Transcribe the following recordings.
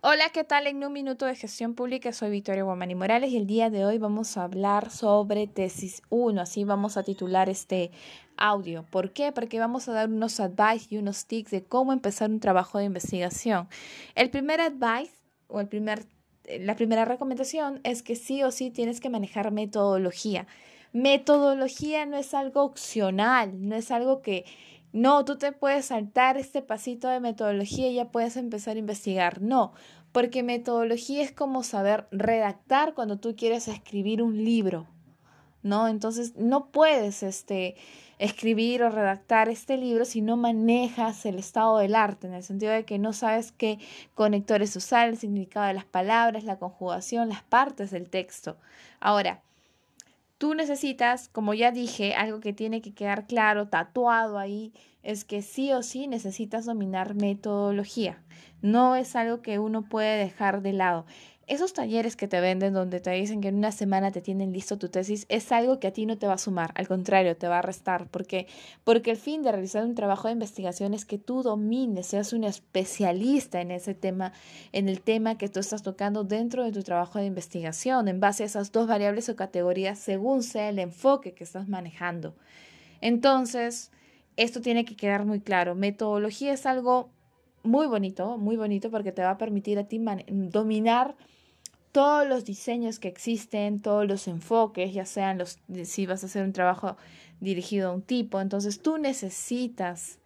Hola, ¿qué tal? En un minuto de gestión pública soy Victoria Guamani Morales y el día de hoy vamos a hablar sobre tesis 1, así vamos a titular este audio. ¿Por qué? Porque vamos a dar unos advice y unos tips de cómo empezar un trabajo de investigación. El primer advice o el primer, eh, la primera recomendación es que sí o sí tienes que manejar metodología. Metodología no es algo opcional, no es algo que no, tú te puedes saltar este pasito de metodología y ya puedes empezar a investigar. No, porque metodología es como saber redactar cuando tú quieres escribir un libro, ¿no? Entonces, no puedes este, escribir o redactar este libro si no manejas el estado del arte, en el sentido de que no sabes qué conectores usar, el significado de las palabras, la conjugación, las partes del texto. Ahora, Tú necesitas, como ya dije, algo que tiene que quedar claro, tatuado ahí, es que sí o sí necesitas dominar metodología. No es algo que uno puede dejar de lado esos talleres que te venden donde te dicen que en una semana te tienen listo tu tesis es algo que a ti no te va a sumar, al contrario, te va a restar, porque porque el fin de realizar un trabajo de investigación es que tú domines, seas un especialista en ese tema, en el tema que tú estás tocando dentro de tu trabajo de investigación, en base a esas dos variables o categorías según sea el enfoque que estás manejando. Entonces, esto tiene que quedar muy claro. Metodología es algo muy bonito, muy bonito porque te va a permitir a ti dominar todos los diseños que existen, todos los enfoques, ya sean los, si vas a hacer un trabajo dirigido a un tipo, entonces tú necesitas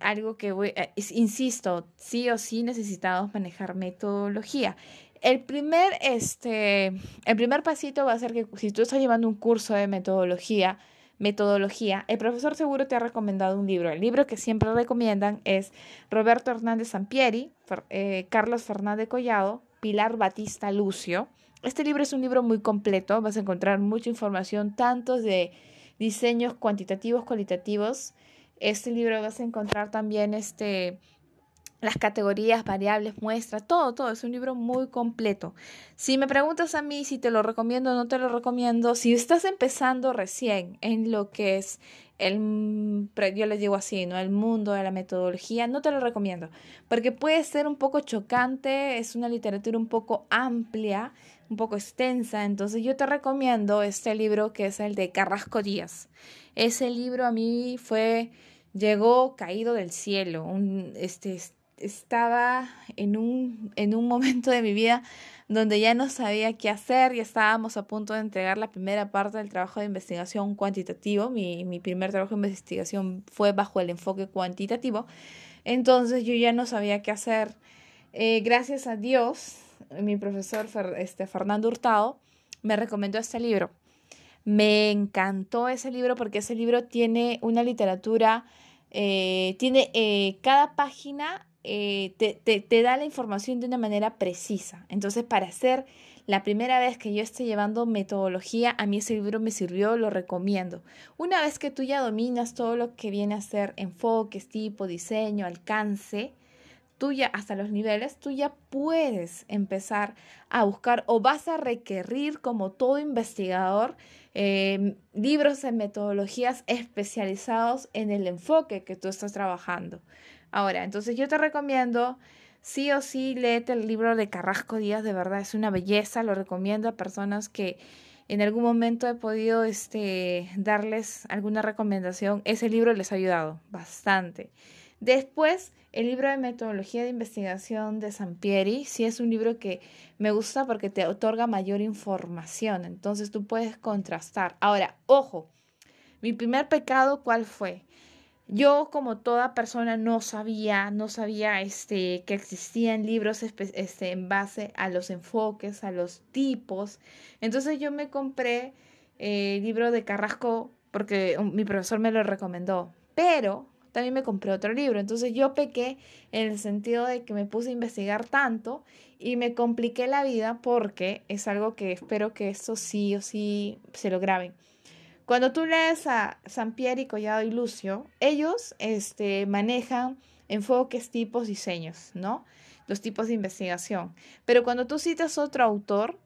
algo que voy, eh, insisto, sí o sí necesitamos manejar metodología. El primer, este, el primer pasito va a ser que si tú estás llevando un curso de metodología, metodología, el profesor seguro te ha recomendado un libro. El libro que siempre recomiendan es Roberto Hernández Sampieri, eh, Carlos Fernández Collado, Pilar Batista Lucio. Este libro es un libro muy completo, vas a encontrar mucha información, tanto de diseños cuantitativos, cualitativos. Este libro vas a encontrar también este, las categorías, variables, muestras, todo, todo. Es un libro muy completo. Si me preguntas a mí si te lo recomiendo o no te lo recomiendo, si estás empezando recién en lo que es el, yo les digo así, ¿no? El mundo de la metodología, no te lo recomiendo, porque puede ser un poco chocante, es una literatura un poco amplia, un poco extensa, entonces yo te recomiendo este libro que es el de Carrasco Díaz. Ese libro a mí fue, llegó caído del cielo, un, este, estaba en un, en un momento de mi vida donde ya no sabía qué hacer, y estábamos a punto de entregar la primera parte del trabajo de investigación cuantitativo. Mi, mi primer trabajo de investigación fue bajo el enfoque cuantitativo. Entonces yo ya no sabía qué hacer. Eh, gracias a Dios, mi profesor este, Fernando Hurtado me recomendó este libro. Me encantó ese libro porque ese libro tiene una literatura, eh, tiene eh, cada página eh, te, te, te, da la información de una manera precisa. Entonces, para hacer la primera vez que yo esté llevando metodología, a mí ese libro me sirvió, lo recomiendo. Una vez que tú ya dominas todo lo que viene a ser enfoques, tipo, diseño, alcance, tú ya hasta los niveles, tú ya puedes empezar a buscar o vas a requerir como todo investigador eh, libros de metodologías especializados en el enfoque que tú estás trabajando. Ahora, entonces yo te recomiendo, sí o sí, léete el libro de Carrasco Díaz, de verdad es una belleza, lo recomiendo a personas que en algún momento he podido este, darles alguna recomendación. Ese libro les ha ayudado bastante. Después, el libro de metodología de investigación de Sampieri, sí es un libro que me gusta porque te otorga mayor información, entonces tú puedes contrastar. Ahora, ojo, mi primer pecado, ¿cuál fue? Yo, como toda persona, no sabía, no sabía este, que existían libros este, en base a los enfoques, a los tipos. Entonces yo me compré eh, el libro de Carrasco porque mi profesor me lo recomendó. Pero también me compré otro libro. Entonces yo pequé en el sentido de que me puse a investigar tanto y me compliqué la vida porque es algo que espero que esto sí o sí se lo graben. Cuando tú lees a Sampieri, Collado y Lucio, ellos este, manejan enfoques, tipos, diseños, ¿no? Los tipos de investigación. Pero cuando tú citas otro autor,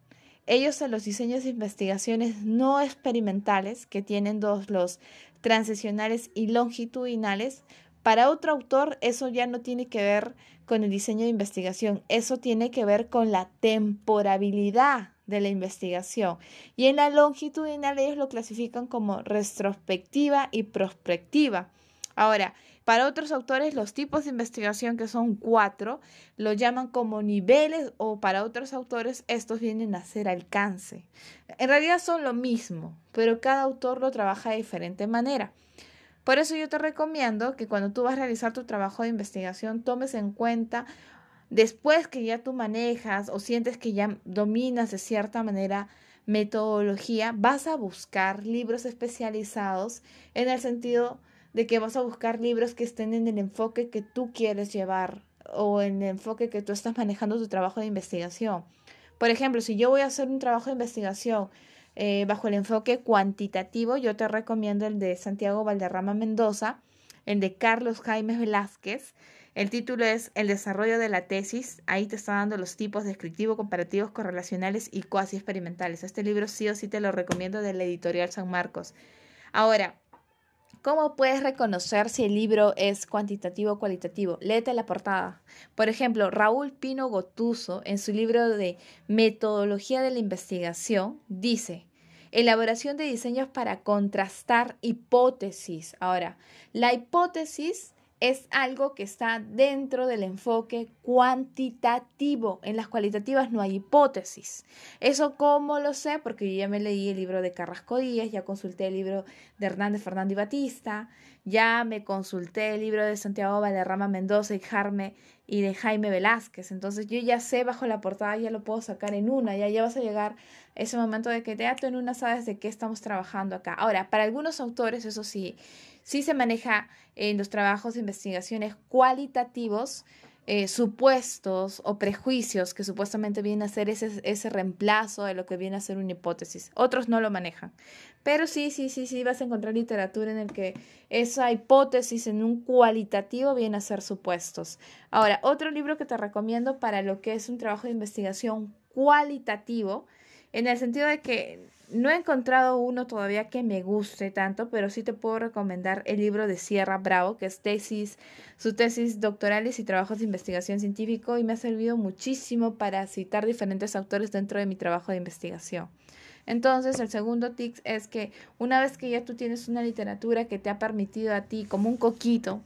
ellos en los diseños de investigaciones no experimentales, que tienen dos, los transicionales y longitudinales, Para otro autor, eso ya no tiene que ver con el diseño de investigación, eso tiene que ver con la temporabilidad de la investigación. Y en la longitudinal ellos lo clasifican como retrospectiva y prospectiva. Ahora, para otros autores, los tipos de investigación, que son cuatro, lo llaman como niveles o para otros autores estos vienen a ser alcance. En realidad son lo mismo, pero cada autor lo trabaja de diferente manera. Por eso yo te recomiendo que cuando tú vas a realizar tu trabajo de investigación tomes en cuenta después que ya tú manejas o sientes que ya dominas de cierta manera metodología, vas a buscar libros especializados en el sentido de que vas a buscar libros que estén en el enfoque que tú quieres llevar o en el enfoque que tú estás manejando tu trabajo de investigación. Por ejemplo, si yo voy a hacer un trabajo de investigación eh, bajo el enfoque cuantitativo, yo te recomiendo el de Santiago Valderrama Mendoza, el de Carlos Jaime Velázquez, el título es El desarrollo de la tesis. Ahí te está dando los tipos descriptivos, comparativos, correlacionales y cuasi experimentales. Este libro sí o sí te lo recomiendo de la editorial San Marcos. Ahora, ¿Cómo puedes reconocer si el libro es cuantitativo o cualitativo? Léete la portada. Por ejemplo, Raúl Pino Gotuso, en su libro de Metodología de la Investigación, dice, elaboración de diseños para contrastar hipótesis. Ahora, la hipótesis es algo que está dentro del enfoque cuantitativo. En las cualitativas no hay hipótesis. ¿Eso cómo lo sé? Porque yo ya me leí el libro de Carrasco Díaz, ya consulté el libro de Hernández Fernández y Batista, ya me consulté el libro de Santiago Valderrama Mendoza y Jarme y de Jaime Velázquez. Entonces yo ya sé bajo la portada, ya lo puedo sacar en una, ya, ya vas a llegar ese momento de que teatro en una sabes de qué estamos trabajando acá. Ahora, para algunos autores, eso sí, sí se maneja en los trabajos de investigaciones cualitativos, eh, supuestos o prejuicios que supuestamente vienen a ser ese, ese reemplazo de lo que viene a ser una hipótesis. Otros no lo manejan. Pero sí, sí, sí, sí, vas a encontrar literatura en el que esa hipótesis en un cualitativo viene a ser supuestos. Ahora, otro libro que te recomiendo para lo que es un trabajo de investigación cualitativo, en el sentido de que no he encontrado uno todavía que me guste tanto, pero sí te puedo recomendar el libro de Sierra Bravo, que es tesis, su tesis doctorales y trabajos de investigación científico y me ha servido muchísimo para citar diferentes autores dentro de mi trabajo de investigación. Entonces, el segundo tip es que una vez que ya tú tienes una literatura que te ha permitido a ti, como un coquito,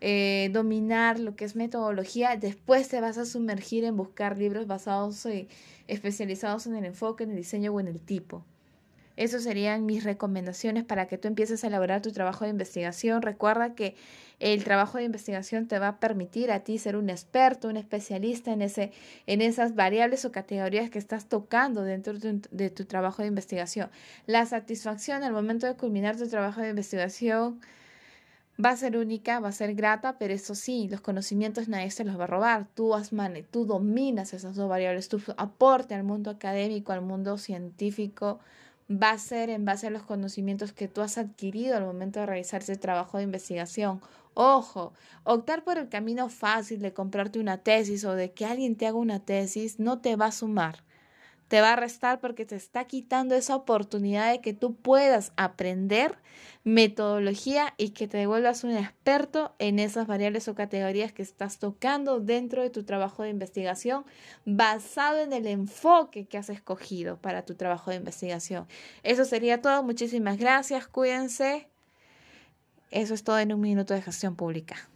eh, dominar lo que es metodología, después te vas a sumergir en buscar libros basados y especializados en el enfoque, en el diseño o en el tipo. Esas serían mis recomendaciones para que tú empieces a elaborar tu trabajo de investigación. Recuerda que el trabajo de investigación te va a permitir a ti ser un experto, un especialista en, ese, en esas variables o categorías que estás tocando dentro de tu, de tu trabajo de investigación. La satisfacción al momento de culminar tu trabajo de investigación va a ser única, va a ser grata, pero eso sí, los conocimientos nadie se los va a robar. Tú, has tú dominas esas dos variables, tu aporte al mundo académico, al mundo científico va a ser en base a los conocimientos que tú has adquirido al momento de realizar ese trabajo de investigación. Ojo, optar por el camino fácil de comprarte una tesis o de que alguien te haga una tesis no te va a sumar te va a restar porque te está quitando esa oportunidad de que tú puedas aprender metodología y que te vuelvas un experto en esas variables o categorías que estás tocando dentro de tu trabajo de investigación basado en el enfoque que has escogido para tu trabajo de investigación. Eso sería todo. Muchísimas gracias. Cuídense. Eso es todo en un minuto de gestión pública.